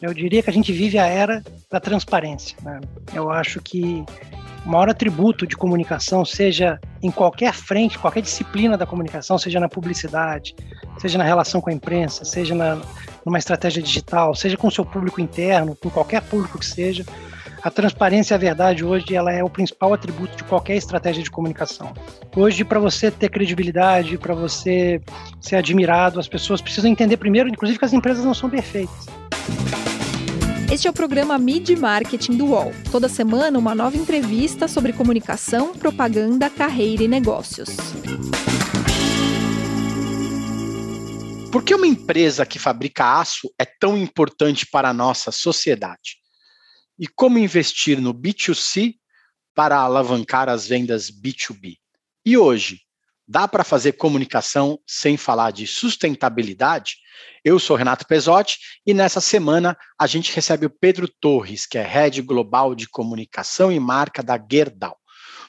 Eu diria que a gente vive a era da transparência. Né? Eu acho que o maior atributo de comunicação, seja em qualquer frente, qualquer disciplina da comunicação, seja na publicidade, seja na relação com a imprensa, seja na, numa estratégia digital, seja com o seu público interno, com qualquer público que seja, a transparência e a verdade hoje ela é o principal atributo de qualquer estratégia de comunicação. Hoje, para você ter credibilidade, para você ser admirado, as pessoas precisam entender primeiro, inclusive, que as empresas não são perfeitas. Este é o programa Mid Marketing do UOL. Toda semana, uma nova entrevista sobre comunicação, propaganda, carreira e negócios. Por que uma empresa que fabrica aço é tão importante para a nossa sociedade? E como investir no B2C para alavancar as vendas B2B? E hoje, dá para fazer comunicação sem falar de sustentabilidade? Eu sou Renato Pesotti e nessa semana a gente recebe o Pedro Torres, que é Head Global de Comunicação e Marca da Gerdau.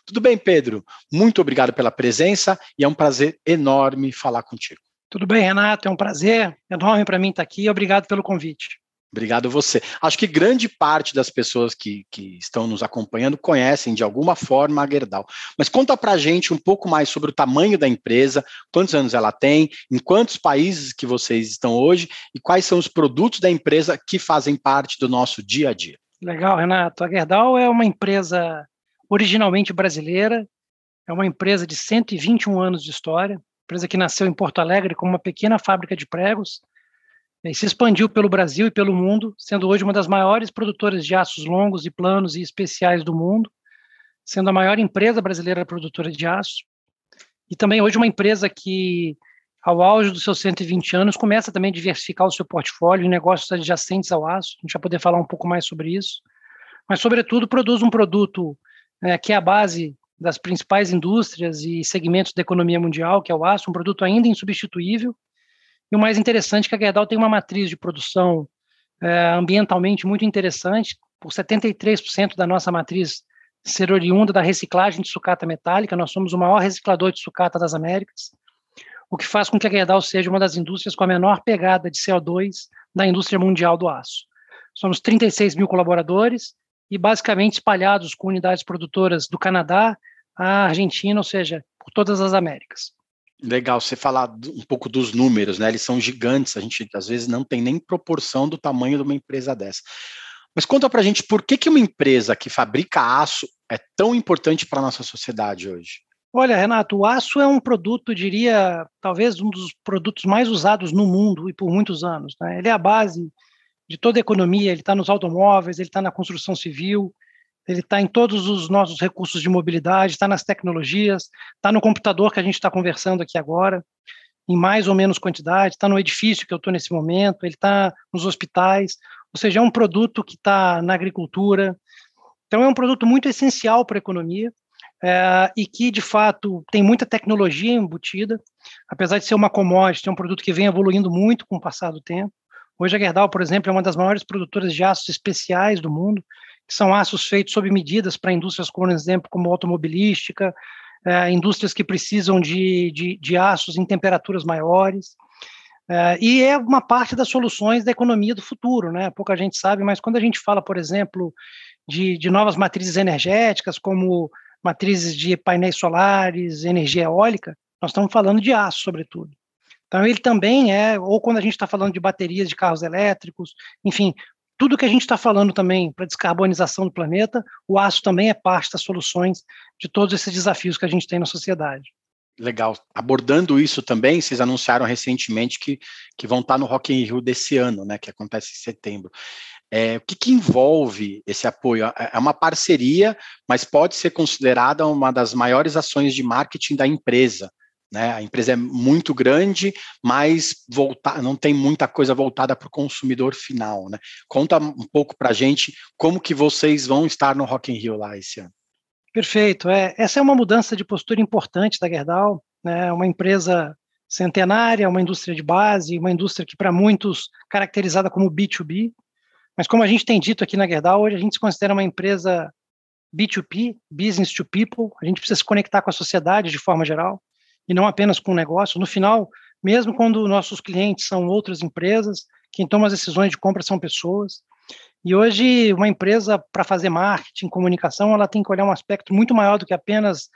Tudo bem, Pedro? Muito obrigado pela presença e é um prazer enorme falar contigo. Tudo bem, Renato, é um prazer enorme para mim estar aqui. Obrigado pelo convite. Obrigado você. Acho que grande parte das pessoas que, que estão nos acompanhando conhecem de alguma forma a Gerdau. Mas conta para gente um pouco mais sobre o tamanho da empresa, quantos anos ela tem, em quantos países que vocês estão hoje e quais são os produtos da empresa que fazem parte do nosso dia a dia. Legal, Renato. A Gerdau é uma empresa originalmente brasileira, é uma empresa de 121 anos de história, empresa que nasceu em Porto Alegre como uma pequena fábrica de pregos, e se expandiu pelo Brasil e pelo mundo, sendo hoje uma das maiores produtoras de aços longos e planos e especiais do mundo, sendo a maior empresa brasileira produtora de aço, e também hoje uma empresa que, ao auge dos seus 120 anos, começa também a diversificar o seu portfólio em negócios adjacentes ao aço, a gente vai poder falar um pouco mais sobre isso, mas, sobretudo, produz um produto é, que é a base das principais indústrias e segmentos da economia mundial, que é o aço, um produto ainda insubstituível, e o mais interessante é que a Gerdau tem uma matriz de produção é, ambientalmente muito interessante, por 73% da nossa matriz ser oriunda da reciclagem de sucata metálica, nós somos o maior reciclador de sucata das Américas, o que faz com que a Gerdau seja uma das indústrias com a menor pegada de CO2 da indústria mundial do aço. Somos 36 mil colaboradores e basicamente espalhados com unidades produtoras do Canadá à Argentina, ou seja, por todas as Américas. Legal, você falar um pouco dos números, né? Eles são gigantes, a gente às vezes não tem nem proporção do tamanho de uma empresa dessa. Mas conta pra gente por que, que uma empresa que fabrica aço é tão importante para a nossa sociedade hoje? Olha, Renato, o aço é um produto, diria, talvez um dos produtos mais usados no mundo e por muitos anos. Né? Ele é a base de toda a economia, ele está nos automóveis, ele está na construção civil, ele está em todos os nossos recursos de mobilidade, está nas tecnologias, está no computador que a gente está conversando aqui agora, em mais ou menos quantidade, está no edifício que eu estou nesse momento, ele está nos hospitais, ou seja, é um produto que está na agricultura. Então, é um produto muito essencial para a economia é, e que, de fato, tem muita tecnologia embutida, apesar de ser uma commodity, é um produto que vem evoluindo muito com o passar do tempo. Hoje, a Gerdau, por exemplo, é uma das maiores produtoras de aços especiais do mundo que são aços feitos sob medidas para indústrias, por exemplo, como automobilística, é, indústrias que precisam de, de, de, aços em temperaturas maiores. É, e é uma parte das soluções da economia do futuro, né? Pouca gente sabe, mas quando a gente fala, por exemplo, de, de novas matrizes energéticas, como matrizes de painéis solares, energia eólica, nós estamos falando de aço, sobretudo. Então, ele também é, ou quando a gente está falando de baterias de carros elétricos, enfim, tudo que a gente está falando também para descarbonização do planeta, o aço também é parte das soluções de todos esses desafios que a gente tem na sociedade. Legal. Abordando isso também, vocês anunciaram recentemente que, que vão estar no Rock in Rio desse ano, né, que acontece em setembro. É, o que, que, envolve esse apoio? É, é uma parceria, mas pode ser considerada uma das maiores ações de marketing da empresa. Né? A empresa é muito grande, mas volta, não tem muita coisa voltada para o consumidor final. Né? Conta um pouco para a gente como que vocês vão estar no Rock in Rio lá esse ano. Perfeito. É, essa é uma mudança de postura importante da Gerdau, né? uma empresa centenária, uma indústria de base, uma indústria que para muitos caracterizada como B2B, mas como a gente tem dito aqui na Gerdau, hoje a gente se considera uma empresa B2P, business to people, a gente precisa se conectar com a sociedade de forma geral, e não apenas com o negócio. No final, mesmo quando nossos clientes são outras empresas, quem toma as decisões de compra são pessoas. E hoje, uma empresa, para fazer marketing, comunicação, ela tem que olhar um aspecto muito maior do que apenas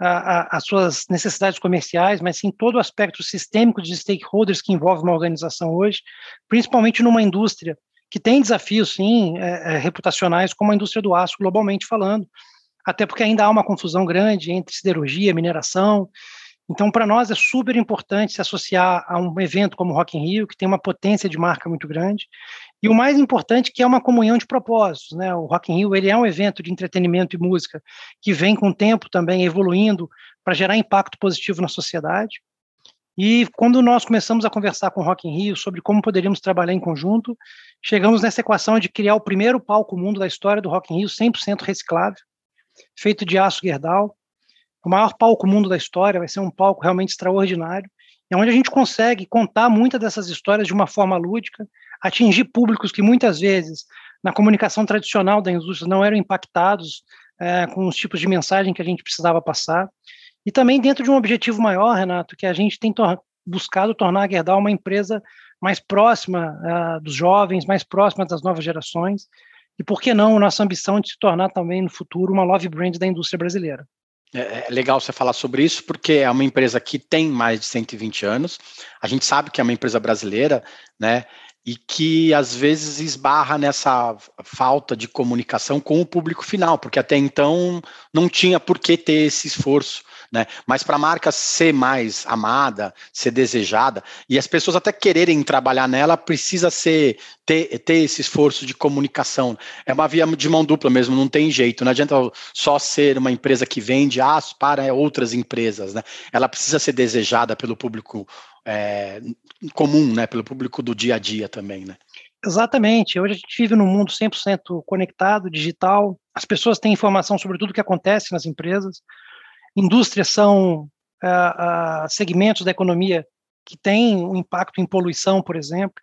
a, a, as suas necessidades comerciais, mas sim todo o aspecto sistêmico de stakeholders que envolve uma organização hoje, principalmente numa indústria que tem desafios, sim, é, é, reputacionais, como a indústria do aço, globalmente falando, até porque ainda há uma confusão grande entre siderurgia, mineração. Então, para nós é super importante se associar a um evento como o Rock in Rio, que tem uma potência de marca muito grande, e o mais importante que é uma comunhão de propósitos, né? O Rock in Rio ele é um evento de entretenimento e música que vem com o tempo também evoluindo para gerar impacto positivo na sociedade. E quando nós começamos a conversar com o Rock in Rio sobre como poderíamos trabalhar em conjunto, chegamos nessa equação de criar o primeiro palco mundo da história do Rock in Rio 100% reciclável, feito de aço Gerdau. O maior palco mundo da história vai ser um palco realmente extraordinário, é onde a gente consegue contar muitas dessas histórias de uma forma lúdica, atingir públicos que muitas vezes na comunicação tradicional da indústria não eram impactados é, com os tipos de mensagem que a gente precisava passar. E também dentro de um objetivo maior, Renato, que a gente tem tor buscado tornar a Gerdau uma empresa mais próxima uh, dos jovens, mais próxima das novas gerações, e por que não nossa ambição de se tornar também no futuro uma love brand da indústria brasileira. É, é legal você falar sobre isso, porque é uma empresa que tem mais de 120 anos. A gente sabe que é uma empresa brasileira, né? E que às vezes esbarra nessa falta de comunicação com o público final, porque até então não tinha por que ter esse esforço. Né? Mas para a marca ser mais amada, ser desejada, e as pessoas até quererem trabalhar nela, precisa ser ter, ter esse esforço de comunicação. É uma via de mão dupla mesmo, não tem jeito. Não adianta só ser uma empresa que vende aço para outras empresas. Né? Ela precisa ser desejada pelo público é, comum, né, pelo público do dia a dia também, né? Exatamente. Hoje a gente vive num mundo 100% conectado, digital. As pessoas têm informação sobre tudo o que acontece nas empresas. Indústrias são uh, uh, segmentos da economia que têm um impacto em poluição, por exemplo.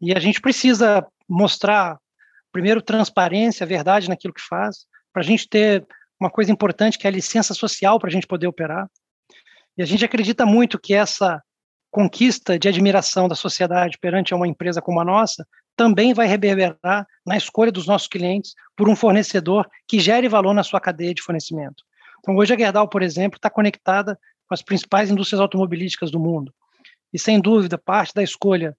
E a gente precisa mostrar, primeiro, transparência, verdade naquilo que faz, para a gente ter uma coisa importante que é a licença social para a gente poder operar. E a gente acredita muito que essa conquista de admiração da sociedade perante uma empresa como a nossa também vai reverberar na escolha dos nossos clientes por um fornecedor que gere valor na sua cadeia de fornecimento. Então, hoje a Gerdau, por exemplo, está conectada com as principais indústrias automobilísticas do mundo. E, sem dúvida, parte da escolha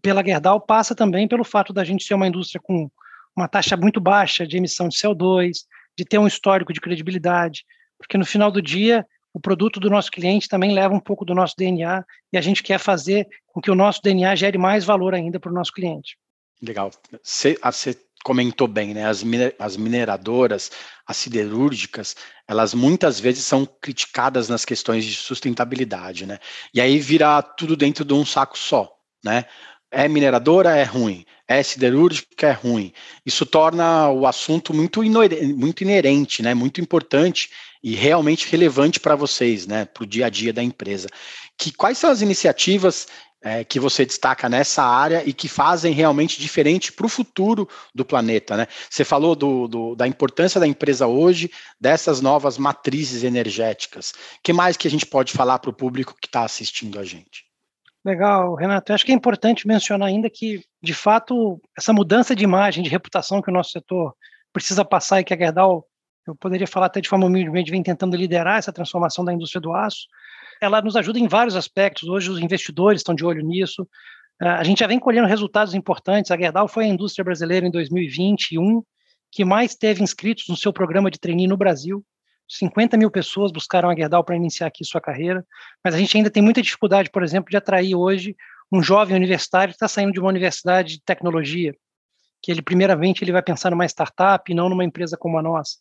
pela Gerdau passa também pelo fato da gente ser uma indústria com uma taxa muito baixa de emissão de CO2, de ter um histórico de credibilidade, porque no final do dia o produto do nosso cliente também leva um pouco do nosso DNA e a gente quer fazer com que o nosso DNA gere mais valor ainda para o nosso cliente. Legal. Você, você comentou bem, né? As, as mineradoras, as siderúrgicas, elas muitas vezes são criticadas nas questões de sustentabilidade, né? E aí vira tudo dentro de um saco só, né? É mineradora, é ruim. É siderúrgica, é ruim. Isso torna o assunto muito, muito inerente, né? Muito importante e realmente relevante para vocês, né, para o dia a dia da empresa. Que quais são as iniciativas é, que você destaca nessa área e que fazem realmente diferente para o futuro do planeta, né? Você falou do, do, da importância da empresa hoje, dessas novas matrizes energéticas. que mais que a gente pode falar para o público que está assistindo a gente? Legal, Renato. Eu acho que é importante mencionar ainda que, de fato, essa mudança de imagem, de reputação que o nosso setor precisa passar e que a Gerdau eu poderia falar até de forma humildemente, vem tentando liderar essa transformação da indústria do aço. Ela nos ajuda em vários aspectos. Hoje os investidores estão de olho nisso. Ah, a gente já vem colhendo resultados importantes. A Gerdau foi a indústria brasileira em 2021 que mais teve inscritos no seu programa de trainee no Brasil. 50 mil pessoas buscaram a Gerdau para iniciar aqui sua carreira, mas a gente ainda tem muita dificuldade, por exemplo, de atrair hoje um jovem universitário que está saindo de uma universidade de tecnologia que ele primeiramente ele vai pensar numa startup e não numa empresa como a nossa.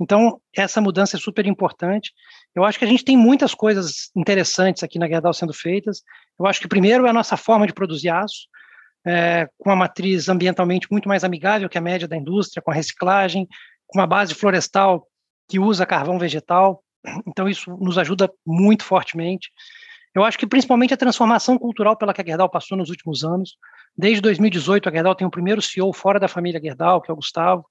Então, essa mudança é super importante. Eu acho que a gente tem muitas coisas interessantes aqui na Gerdau sendo feitas. Eu acho que primeiro é a nossa forma de produzir aço, é, com uma matriz ambientalmente muito mais amigável que a média da indústria, com a reciclagem, com uma base florestal que usa carvão vegetal. Então, isso nos ajuda muito fortemente. Eu acho que principalmente a transformação cultural pela que a Gerdau passou nos últimos anos. Desde 2018, a Gerdau tem o primeiro CEO fora da família Gerdau, que é o Gustavo,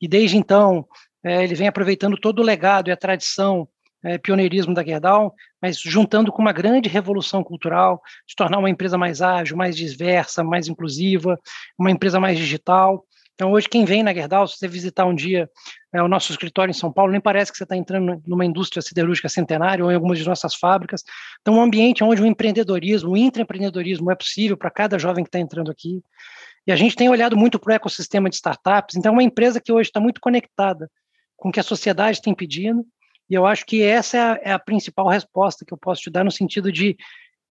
e desde então é, ele vem aproveitando todo o legado e a tradição é, pioneirismo da Gerdau, mas juntando com uma grande revolução cultural, de tornar uma empresa mais ágil, mais diversa, mais inclusiva, uma empresa mais digital. Então, hoje, quem vem na Gerdau, se você visitar um dia é, o nosso escritório em São Paulo, nem parece que você está entrando numa indústria siderúrgica centenária ou em algumas de nossas fábricas. Então, um ambiente onde o empreendedorismo, o intraempreendedorismo é possível para cada jovem que está entrando aqui. E a gente tem olhado muito para o ecossistema de startups. Então, é uma empresa que hoje está muito conectada com o que a sociedade tem pedindo e eu acho que essa é a, é a, principal resposta que eu posso te dar no sentido de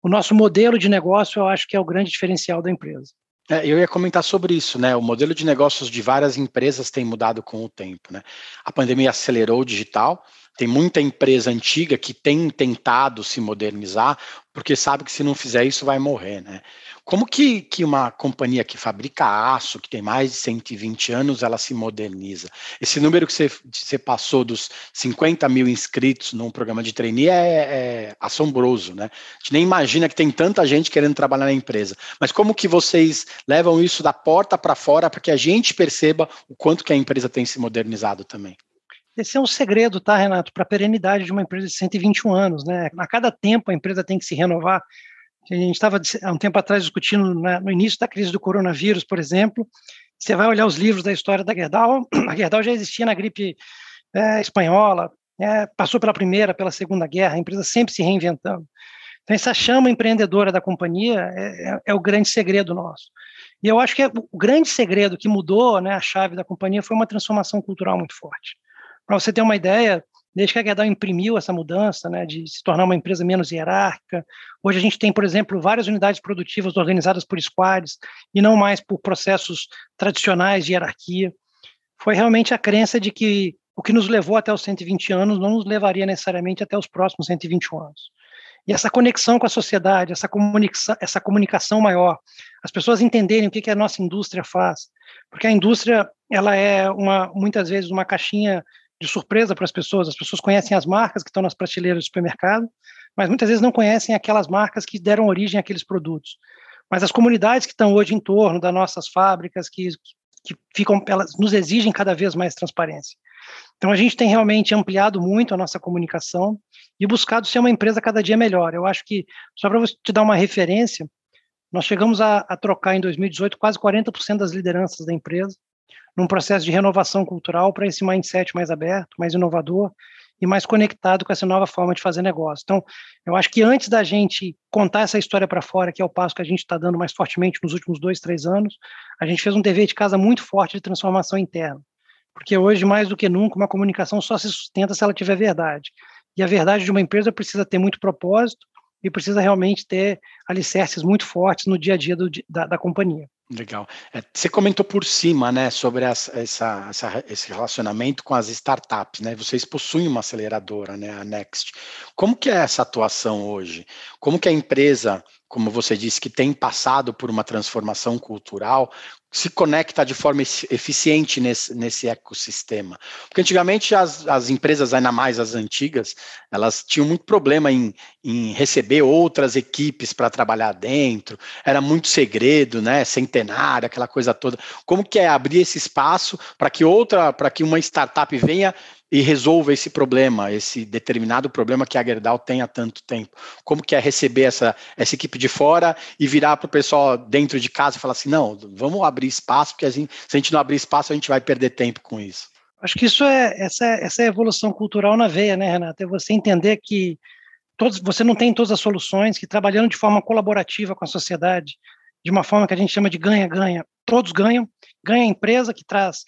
o nosso modelo de negócio, eu acho que é o grande diferencial da empresa. É, eu ia comentar sobre isso, né? O modelo de negócios de várias empresas tem mudado com o tempo, né? A pandemia acelerou o digital, tem muita empresa antiga que tem tentado se modernizar, porque sabe que se não fizer isso vai morrer, né? Como que, que uma companhia que fabrica aço, que tem mais de 120 anos, ela se moderniza? Esse número que você, você passou dos 50 mil inscritos num programa de trainee é, é assombroso, né? A gente nem imagina que tem tanta gente querendo trabalhar na empresa. Mas como que vocês levam isso da porta para fora para que a gente perceba o quanto que a empresa tem se modernizado também? Esse é um segredo, tá, Renato, para a perenidade de uma empresa de 121 anos, né? A cada tempo a empresa tem que se renovar. A gente estava há um tempo atrás discutindo né, no início da crise do coronavírus, por exemplo. Você vai olhar os livros da história da Gerdau, a Gerdau já existia na gripe é, espanhola, é, passou pela primeira, pela segunda guerra, a empresa sempre se reinventando. Então, essa chama empreendedora da companhia é, é, é o grande segredo nosso. E eu acho que é o grande segredo que mudou né, a chave da companhia foi uma transformação cultural muito forte. Para você ter uma ideia, desde que a Gerdau imprimiu essa mudança, né, de se tornar uma empresa menos hierárquica. Hoje a gente tem, por exemplo, várias unidades produtivas organizadas por squads e não mais por processos tradicionais de hierarquia. Foi realmente a crença de que o que nos levou até os 120 anos não nos levaria necessariamente até os próximos 121 anos. E essa conexão com a sociedade, essa comunicação, essa comunicação maior, as pessoas entenderem o que, que a nossa indústria faz, porque a indústria ela é uma muitas vezes uma caixinha de surpresa para as pessoas. As pessoas conhecem as marcas que estão nas prateleiras do supermercado, mas muitas vezes não conhecem aquelas marcas que deram origem àqueles produtos. Mas as comunidades que estão hoje em torno das nossas fábricas, que, que ficam, elas nos exigem cada vez mais transparência. Então a gente tem realmente ampliado muito a nossa comunicação e buscado ser uma empresa cada dia melhor. Eu acho que, só para te dar uma referência, nós chegamos a, a trocar em 2018 quase 40% das lideranças da empresa num processo de renovação cultural para esse mindset mais aberto, mais inovador e mais conectado com essa nova forma de fazer negócio. Então, eu acho que antes da gente contar essa história para fora, que é o passo que a gente está dando mais fortemente nos últimos dois, três anos, a gente fez um dever de casa muito forte de transformação interna. Porque hoje, mais do que nunca, uma comunicação só se sustenta se ela tiver verdade. E a verdade de uma empresa precisa ter muito propósito e precisa realmente ter alicerces muito fortes no dia a dia do, da, da companhia. Legal. É, você comentou por cima, né, sobre essa, essa, essa, esse relacionamento com as startups, né? Vocês possuem uma aceleradora, né, a Next. Como que é essa atuação hoje? Como que a empresa, como você disse, que tem passado por uma transformação cultural, se conecta de forma eficiente nesse, nesse ecossistema. Porque antigamente as, as empresas, ainda mais as antigas, elas tinham muito problema em, em receber outras equipes para trabalhar dentro, era muito segredo, né? Centenário, aquela coisa toda. Como que é abrir esse espaço para que outra, para que uma startup venha e resolva esse problema, esse determinado problema que a Gerdau tem há tanto tempo? Como que é receber essa, essa equipe de fora e virar para o pessoal dentro de casa e falar assim, não, vamos abrir espaço, porque assim, se a gente não abrir espaço, a gente vai perder tempo com isso. Acho que isso é essa, essa é evolução cultural na veia, né, Renata? É você entender que todos, você não tem todas as soluções, que trabalhando de forma colaborativa com a sociedade, de uma forma que a gente chama de ganha-ganha, todos ganham, ganha a empresa que traz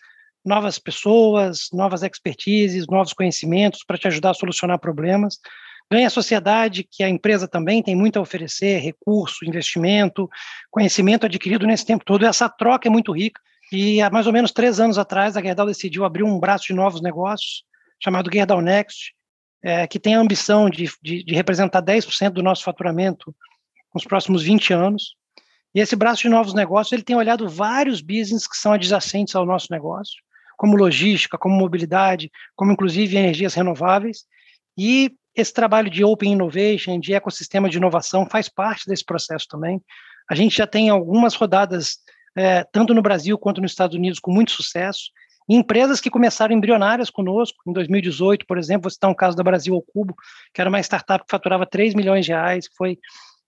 novas pessoas, novas expertises, novos conhecimentos para te ajudar a solucionar problemas. Ganha a sociedade, que a empresa também tem muito a oferecer, recurso, investimento, conhecimento adquirido nesse tempo todo. Essa troca é muito rica. E há mais ou menos três anos atrás, a Gerdau decidiu abrir um braço de novos negócios, chamado Gerdau Next, é, que tem a ambição de, de, de representar 10% do nosso faturamento nos próximos 20 anos. E esse braço de novos negócios, ele tem olhado vários business que são adjacentes ao nosso negócio como logística, como mobilidade, como inclusive energias renováveis. E esse trabalho de Open Innovation, de ecossistema de inovação, faz parte desse processo também. A gente já tem algumas rodadas, é, tanto no Brasil quanto nos Estados Unidos, com muito sucesso. Empresas que começaram embrionárias conosco, em 2018, por exemplo, vou citar um caso da Brasil ao Cubo, que era uma startup que faturava 3 milhões de reais, que foi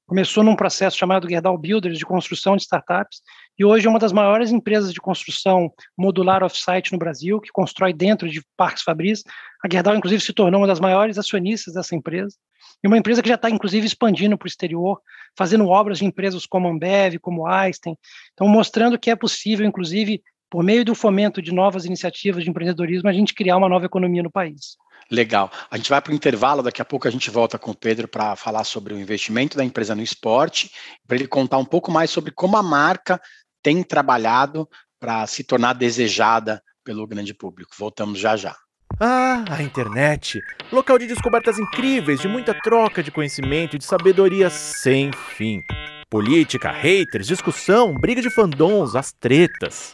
começou num processo chamado Gerdau Builders, de construção de startups, e hoje é uma das maiores empresas de construção modular off-site no Brasil, que constrói dentro de parques Fabris. A Gerdau, inclusive, se tornou uma das maiores acionistas dessa empresa, e uma empresa que já está, inclusive, expandindo para o exterior, fazendo obras de empresas como Ambev, como Einstein, então mostrando que é possível, inclusive, por meio do fomento de novas iniciativas de empreendedorismo, a gente criar uma nova economia no país. Legal. A gente vai para o intervalo, daqui a pouco a gente volta com o Pedro para falar sobre o investimento da empresa no esporte, para ele contar um pouco mais sobre como a marca tem trabalhado para se tornar desejada pelo grande público. Voltamos já já. Ah, a internet! Local de descobertas incríveis, de muita troca de conhecimento e de sabedoria sem fim. Política, haters, discussão, briga de fandons, as tretas.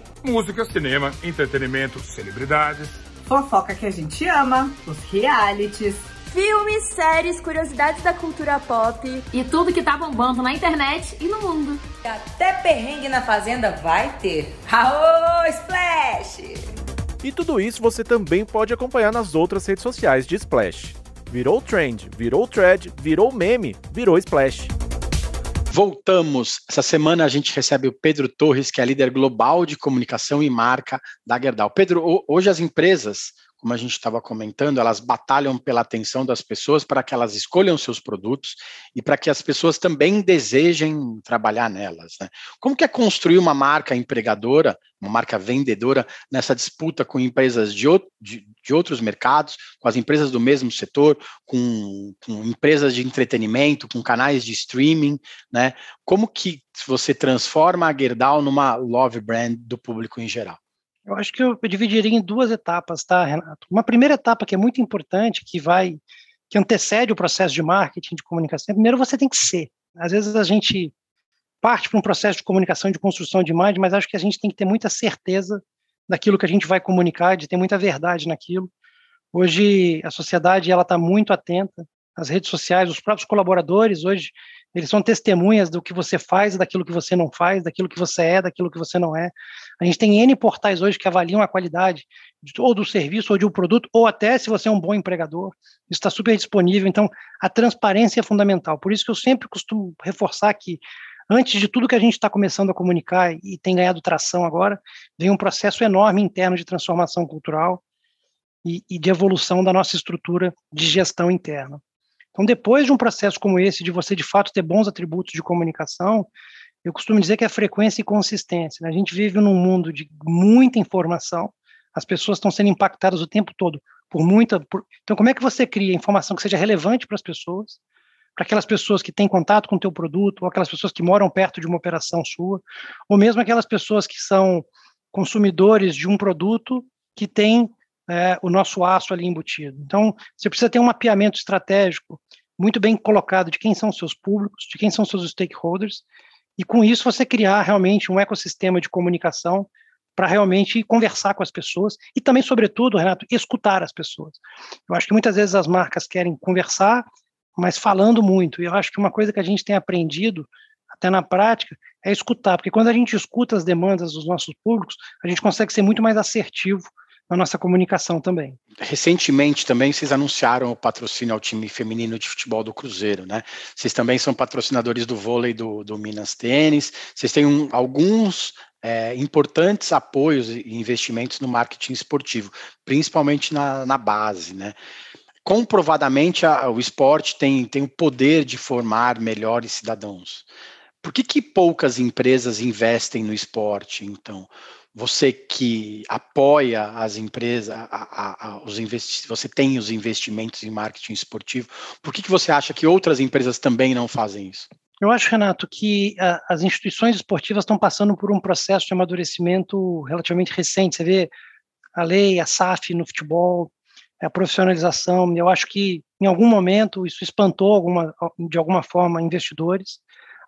Música, cinema, entretenimento, celebridades. Fofoca que a gente ama, os realities. Filmes, séries, curiosidades da cultura pop. E tudo que tá bombando na internet e no mundo. Até perrengue na fazenda vai ter. Aô, Splash! E tudo isso você também pode acompanhar nas outras redes sociais de Splash. Virou trend, virou thread, virou meme, virou Splash. Voltamos. Essa semana a gente recebe o Pedro Torres, que é líder global de comunicação e marca da Gerdau. Pedro, hoje as empresas, como a gente estava comentando, elas batalham pela atenção das pessoas para que elas escolham seus produtos e para que as pessoas também desejem trabalhar nelas. Né? Como que é construir uma marca empregadora, uma marca vendedora nessa disputa com empresas de, de, de outros mercados, com as empresas do mesmo setor, com, com, empresas de entretenimento, com canais de streaming, né? Como que você transforma a Gerdau numa love brand do público em geral? Eu acho que eu, dividiria em duas etapas, tá, Renato? Uma primeira etapa que é muito importante, que vai, que antecede o processo de marketing, de comunicação. Primeiro você tem que ser. Às vezes a gente parte para um processo de comunicação, de construção de imagem, mas acho que a gente tem que ter muita certeza daquilo que a gente vai comunicar, de ter muita verdade naquilo. Hoje a sociedade ela está muito atenta, as redes sociais, os próprios colaboradores hoje eles são testemunhas do que você faz, daquilo que você não faz, daquilo que você é, daquilo que você não é. A gente tem N portais hoje que avaliam a qualidade ou do serviço ou de um produto, ou até se você é um bom empregador. Isso está super disponível. Então, a transparência é fundamental. Por isso que eu sempre costumo reforçar que antes de tudo que a gente está começando a comunicar e tem ganhado tração agora, vem um processo enorme interno de transformação cultural e, e de evolução da nossa estrutura de gestão interna. Então, depois de um processo como esse, de você de fato ter bons atributos de comunicação, eu costumo dizer que é frequência e consistência. Né? A gente vive num mundo de muita informação, as pessoas estão sendo impactadas o tempo todo por muita. Por... Então, como é que você cria informação que seja relevante para as pessoas, para aquelas pessoas que têm contato com o teu produto, ou aquelas pessoas que moram perto de uma operação sua, ou mesmo aquelas pessoas que são consumidores de um produto que tem é, o nosso aço ali embutido. Então, você precisa ter um mapeamento estratégico muito bem colocado de quem são seus públicos, de quem são seus stakeholders, e com isso você criar realmente um ecossistema de comunicação para realmente conversar com as pessoas e também, sobretudo, Renato, escutar as pessoas. Eu acho que muitas vezes as marcas querem conversar, mas falando muito. E eu acho que uma coisa que a gente tem aprendido até na prática é escutar, porque quando a gente escuta as demandas dos nossos públicos, a gente consegue ser muito mais assertivo na nossa comunicação também. Recentemente também vocês anunciaram o patrocínio ao time feminino de futebol do Cruzeiro, né? Vocês também são patrocinadores do vôlei do, do Minas Tênis, vocês têm um, alguns é, importantes apoios e investimentos no marketing esportivo, principalmente na, na base, né? Comprovadamente a, o esporte tem, tem o poder de formar melhores cidadãos. Por que, que poucas empresas investem no esporte, então? Você que apoia as empresas, a, a, a, os você tem os investimentos em marketing esportivo, por que, que você acha que outras empresas também não fazem isso? Eu acho, Renato, que as instituições esportivas estão passando por um processo de amadurecimento relativamente recente. Você vê a lei, a SAF no futebol, a profissionalização. Eu acho que em algum momento isso espantou alguma, de alguma forma investidores,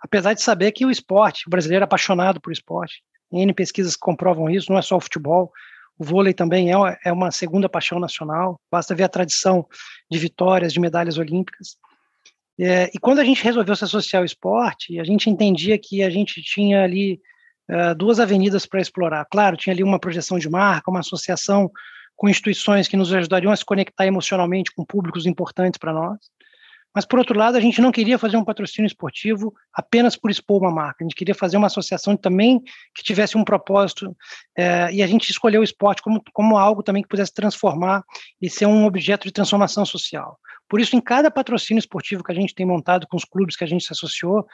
apesar de saber que o esporte, o brasileiro é apaixonado por esporte. N pesquisas comprovam isso, não é só o futebol. O vôlei também é uma, é uma segunda paixão nacional, basta ver a tradição de vitórias, de medalhas olímpicas. É, e quando a gente resolveu se associar ao esporte, a gente entendia que a gente tinha ali uh, duas avenidas para explorar. Claro, tinha ali uma projeção de marca, uma associação com instituições que nos ajudariam a se conectar emocionalmente com públicos importantes para nós. Mas, por outro lado, a gente não queria fazer um patrocínio esportivo apenas por expor uma marca. A gente queria fazer uma associação também que tivesse um propósito. É, e a gente escolheu o esporte como, como algo também que pudesse transformar e ser um objeto de transformação social. Por isso, em cada patrocínio esportivo que a gente tem montado com os clubes que a gente se associou,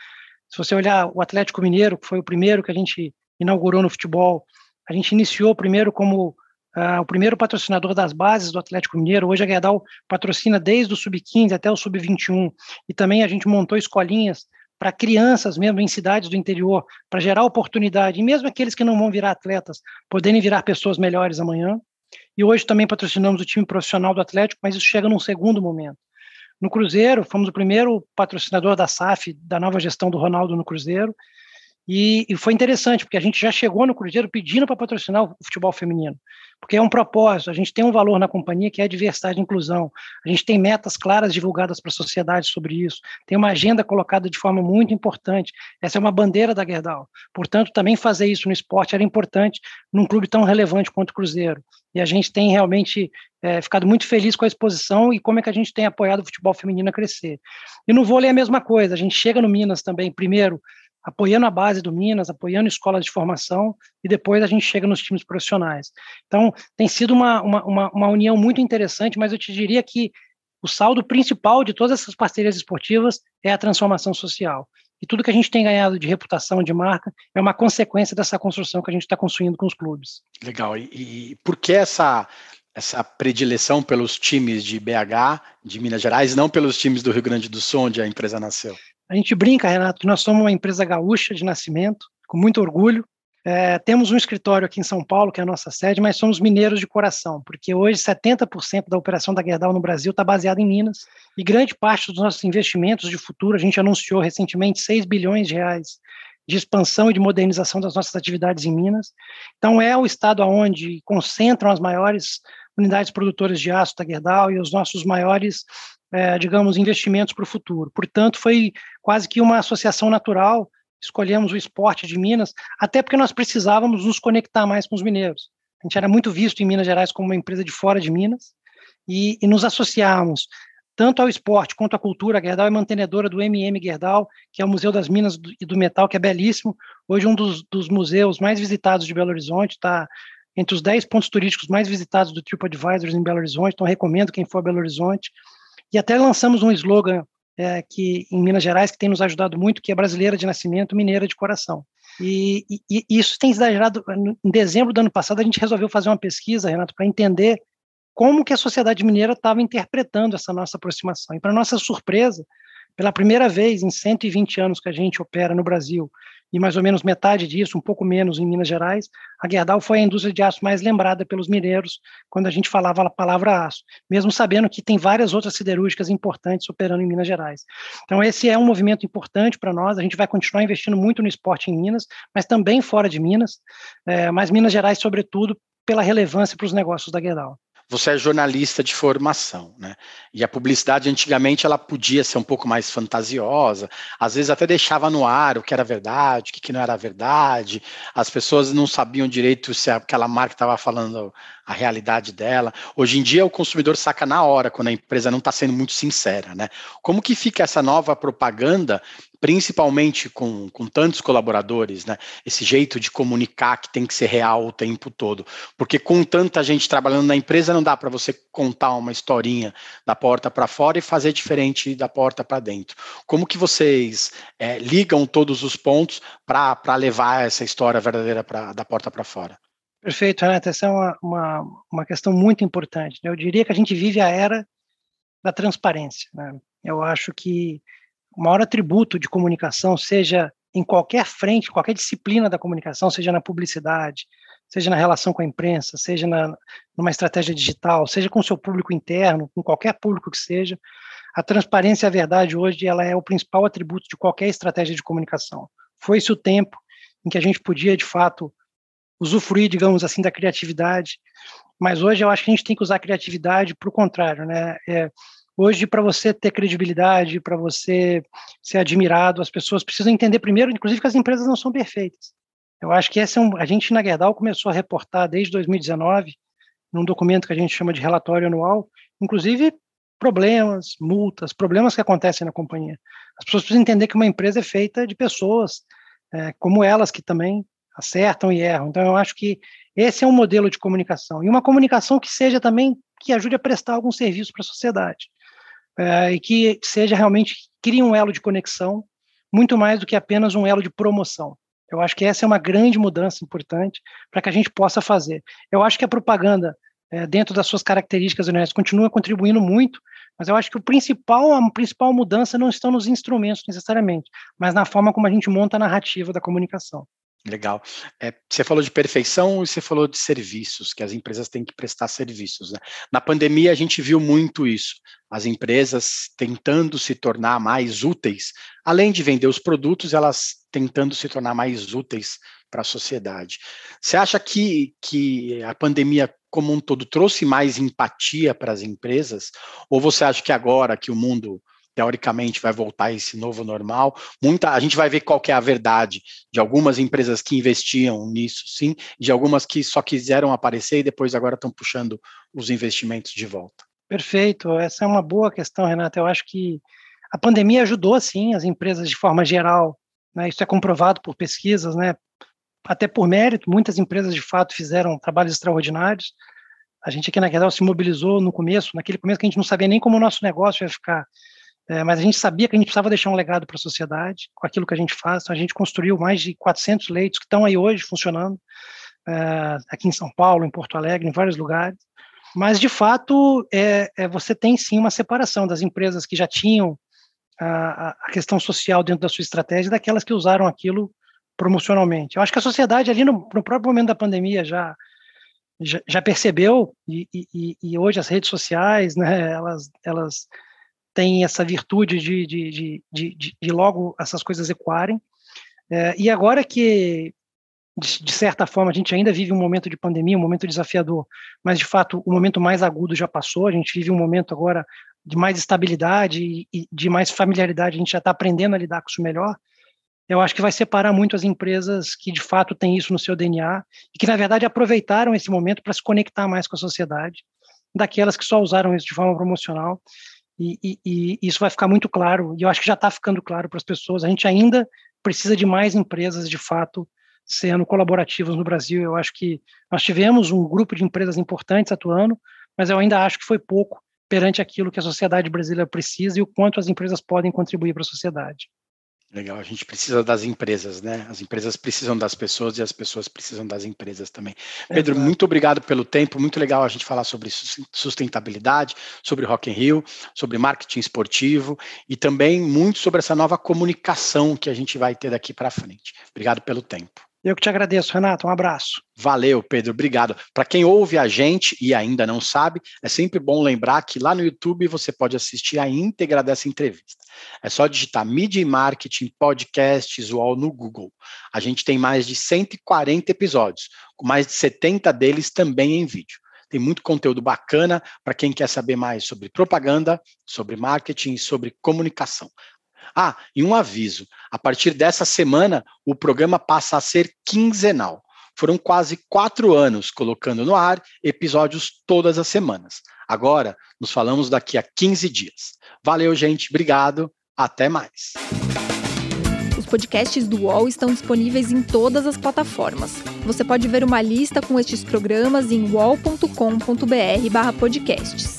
se você olhar o Atlético Mineiro, que foi o primeiro que a gente inaugurou no futebol, a gente iniciou primeiro como Uh, o primeiro patrocinador das bases do Atlético Mineiro. Hoje a Gerdau patrocina desde o sub-15 até o sub-21. E também a gente montou escolinhas para crianças mesmo em cidades do interior, para gerar oportunidade, e mesmo aqueles que não vão virar atletas, poderem virar pessoas melhores amanhã. E hoje também patrocinamos o time profissional do Atlético, mas isso chega num segundo momento. No Cruzeiro, fomos o primeiro patrocinador da SAF, da nova gestão do Ronaldo no Cruzeiro, e, e, foi interessante, porque a gente já chegou no Cruzeiro pedindo para patrocinar o futebol feminino, porque é um propósito, a gente tem um valor na companhia que é a diversidade e inclusão, a gente tem metas claras divulgadas para a sociedade sobre isso, tem uma agenda colocada de forma muito importante, essa é uma bandeira da Gerdau, portanto, também fazer isso no esporte era importante num clube tão relevante quanto o Cruzeiro, e a gente tem realmente é, ficado muito feliz com a exposição e como é que a gente tem apoiado o futebol feminino a crescer. E no vôlei é a mesma coisa, a gente chega no Minas também, primeiro, apoiando a base do Minas, apoiando escolas de formação, e depois a gente chega nos times profissionais. Então, tem sido uma, uma, uma, união muito interessante, mas eu te diria que o saldo principal de todas essas parcerias esportivas é a transformação social. E tudo que a gente tem ganhado de reputação, de marca, é uma consequência dessa construção que a gente está construindo com os clubes. Legal. E, e por que essa, essa predileção pelos times de BH, de Minas Gerais, não pelos times do Rio Grande do Sul, onde a empresa nasceu? A gente brinca, Renato, que nós somos uma empresa gaúcha de nascimento, com muito orgulho. É, temos um escritório aqui em São Paulo, que é a nossa sede, mas somos mineiros de coração, porque hoje 70% da operação da Gerdau no Brasil está baseada em Minas, e grande parte dos nossos investimentos de futuro, a gente anunciou recentemente 6 bilhões de reais de expansão e de modernização das nossas atividades em Minas. Então, é o estado onde concentram as maiores unidades produtoras de aço da Gerdau e os nossos maiores é, digamos, investimentos para o futuro. Portanto, foi quase que uma associação natural. Escolhemos o esporte de Minas, até porque nós precisávamos nos conectar mais com os mineiros. A gente era muito visto em Minas Gerais como uma empresa de fora de Minas e, e nos associarmos tanto ao esporte quanto à cultura. A Gerdau é mantenedora do MM Gerdau, que é o Museu das Minas e do Metal, que é belíssimo. Hoje, um dos, dos museus mais visitados de Belo Horizonte, está entre os 10 pontos turísticos mais visitados do TripAdvisor em Belo Horizonte, então recomendo quem for a Belo Horizonte. E até lançamos um slogan é, que em Minas Gerais que tem nos ajudado muito, que é brasileira de nascimento, mineira de coração. E, e, e isso tem exagerado. Em dezembro do ano passado, a gente resolveu fazer uma pesquisa, Renato, para entender como que a sociedade mineira estava interpretando essa nossa aproximação. E para nossa surpresa, pela primeira vez em 120 anos que a gente opera no Brasil, e mais ou menos metade disso, um pouco menos em Minas Gerais, a Gerdau foi a indústria de aço mais lembrada pelos mineiros quando a gente falava a palavra aço, mesmo sabendo que tem várias outras siderúrgicas importantes operando em Minas Gerais. Então esse é um movimento importante para nós, a gente vai continuar investindo muito no esporte em Minas, mas também fora de Minas, é, mas Minas Gerais sobretudo pela relevância para os negócios da Gerdau você é jornalista de formação, né? E a publicidade antigamente ela podia ser um pouco mais fantasiosa, às vezes até deixava no ar o que era verdade, o que não era verdade. As pessoas não sabiam direito se aquela marca estava falando a realidade dela. Hoje em dia o consumidor saca na hora quando a empresa não está sendo muito sincera, né? Como que fica essa nova propaganda principalmente com, com tantos colaboradores, né? Esse jeito de comunicar que tem que ser real o tempo todo. Porque com tanta gente trabalhando na empresa, não dá para você contar uma historinha da porta para fora e fazer diferente da porta para dentro. Como que vocês é, ligam todos os pontos para levar essa história verdadeira pra, da porta para fora? Perfeito, Renato. Essa é uma, uma, uma questão muito importante. Né? Eu diria que a gente vive a era da transparência. Né? Eu acho que o maior atributo de comunicação, seja em qualquer frente, qualquer disciplina da comunicação, seja na publicidade, seja na relação com a imprensa, seja na, numa estratégia digital, seja com o seu público interno, com qualquer público que seja, a transparência e a verdade hoje ela é o principal atributo de qualquer estratégia de comunicação. Foi-se o tempo em que a gente podia, de fato, usufruir, digamos assim, da criatividade, mas hoje eu acho que a gente tem que usar a criatividade para o contrário, né? É, hoje, para você ter credibilidade, para você ser admirado, as pessoas precisam entender primeiro, inclusive, que as empresas não são perfeitas. Eu acho que esse é um, a gente na Gerdau começou a reportar desde 2019, num documento que a gente chama de relatório anual, inclusive problemas, multas, problemas que acontecem na companhia. As pessoas precisam entender que uma empresa é feita de pessoas é, como elas que também acertam e erram. Então eu acho que esse é um modelo de comunicação e uma comunicação que seja também que ajude a prestar algum serviço para a sociedade é, e que seja realmente crie um elo de conexão muito mais do que apenas um elo de promoção. Eu acho que essa é uma grande mudança importante para que a gente possa fazer. Eu acho que a propaganda, é, dentro das suas características honestas, continua contribuindo muito, mas eu acho que o principal, a principal mudança não estão nos instrumentos necessariamente, mas na forma como a gente monta a narrativa da comunicação. Legal. É, você falou de perfeição e você falou de serviços, que as empresas têm que prestar serviços. Né? Na pandemia, a gente viu muito isso. As empresas tentando se tornar mais úteis, além de vender os produtos, elas tentando se tornar mais úteis para a sociedade. Você acha que, que a pandemia como um todo trouxe mais empatia para as empresas? Ou você acha que agora que o mundo teoricamente vai voltar esse novo normal. Muita, a gente vai ver qual é a verdade de algumas empresas que investiam nisso, sim, de algumas que só quiseram aparecer e depois agora estão puxando os investimentos de volta. Perfeito, essa é uma boa questão, Renata. Eu acho que a pandemia ajudou, sim, as empresas de forma geral. Né? Isso é comprovado por pesquisas, né? até por mérito. Muitas empresas, de fato, fizeram trabalhos extraordinários. A gente aqui na Guedal se mobilizou no começo, naquele começo que a gente não sabia nem como o nosso negócio ia ficar é, mas a gente sabia que a gente precisava deixar um legado para a sociedade com aquilo que a gente faz. Então a gente construiu mais de 400 leitos que estão aí hoje funcionando, é, aqui em São Paulo, em Porto Alegre, em vários lugares. Mas, de fato, é, é você tem sim uma separação das empresas que já tinham a, a, questão social dentro da sua estratégia daquelas que usaram aquilo promocionalmente. Eu acho que a sociedade ali no, no próprio momento da pandemia já, já, já percebeu e, e, e, hoje as redes sociais, né, elas, elas tem essa virtude de, de, de, de, de logo essas coisas ecoarem. É, e agora que, de, de, certa forma, a gente ainda vive um momento de pandemia, um momento desafiador, mas de fato o momento mais agudo já passou, a gente vive um momento agora de mais estabilidade e, e de mais familiaridade, a gente já está aprendendo a lidar com isso melhor. Eu acho que vai separar muito as empresas que de fato têm isso no seu DNA e que, na verdade, aproveitaram esse momento para se conectar mais com a sociedade, daquelas que só usaram isso de forma promocional e, e, e, isso vai ficar muito claro, e eu acho que já está ficando claro para as pessoas. A gente ainda precisa de mais empresas, de fato, sendo colaborativas no Brasil. Eu acho que nós tivemos um grupo de empresas importantes atuando, mas eu ainda acho que foi pouco perante aquilo que a sociedade brasileira precisa e o quanto as empresas podem contribuir para a sociedade. Legal, a gente precisa das empresas, né? As empresas precisam das pessoas e as pessoas precisam das empresas também. Pedro, Exato. muito obrigado pelo tempo, muito legal a gente falar sobre sustentabilidade, sobre Rock in Rio, sobre marketing esportivo e também muito sobre essa nova comunicação que a gente vai ter daqui para frente. Obrigado pelo tempo. Eu que te agradeço, Renato. Um abraço. Valeu, Pedro. Obrigado. Para quem ouve a gente e ainda não sabe, é sempre bom lembrar que lá no YouTube você pode assistir a íntegra dessa entrevista. É só digitar Media Marketing Podcasts UOL no Google. A gente tem mais de 140 episódios, com mais de 70 deles também em vídeo. Tem muito conteúdo bacana para quem quer saber mais sobre propaganda, sobre marketing e sobre comunicação. Ah, e um aviso: a partir dessa semana, o programa passa a ser quinzenal. Foram quase quatro anos colocando no ar episódios todas as semanas. Agora, nos falamos daqui a 15 dias. Valeu, gente. Obrigado. Até mais. Os podcasts do UOL estão disponíveis em todas as plataformas. Você pode ver uma lista com estes programas em wall.com.br/podcasts.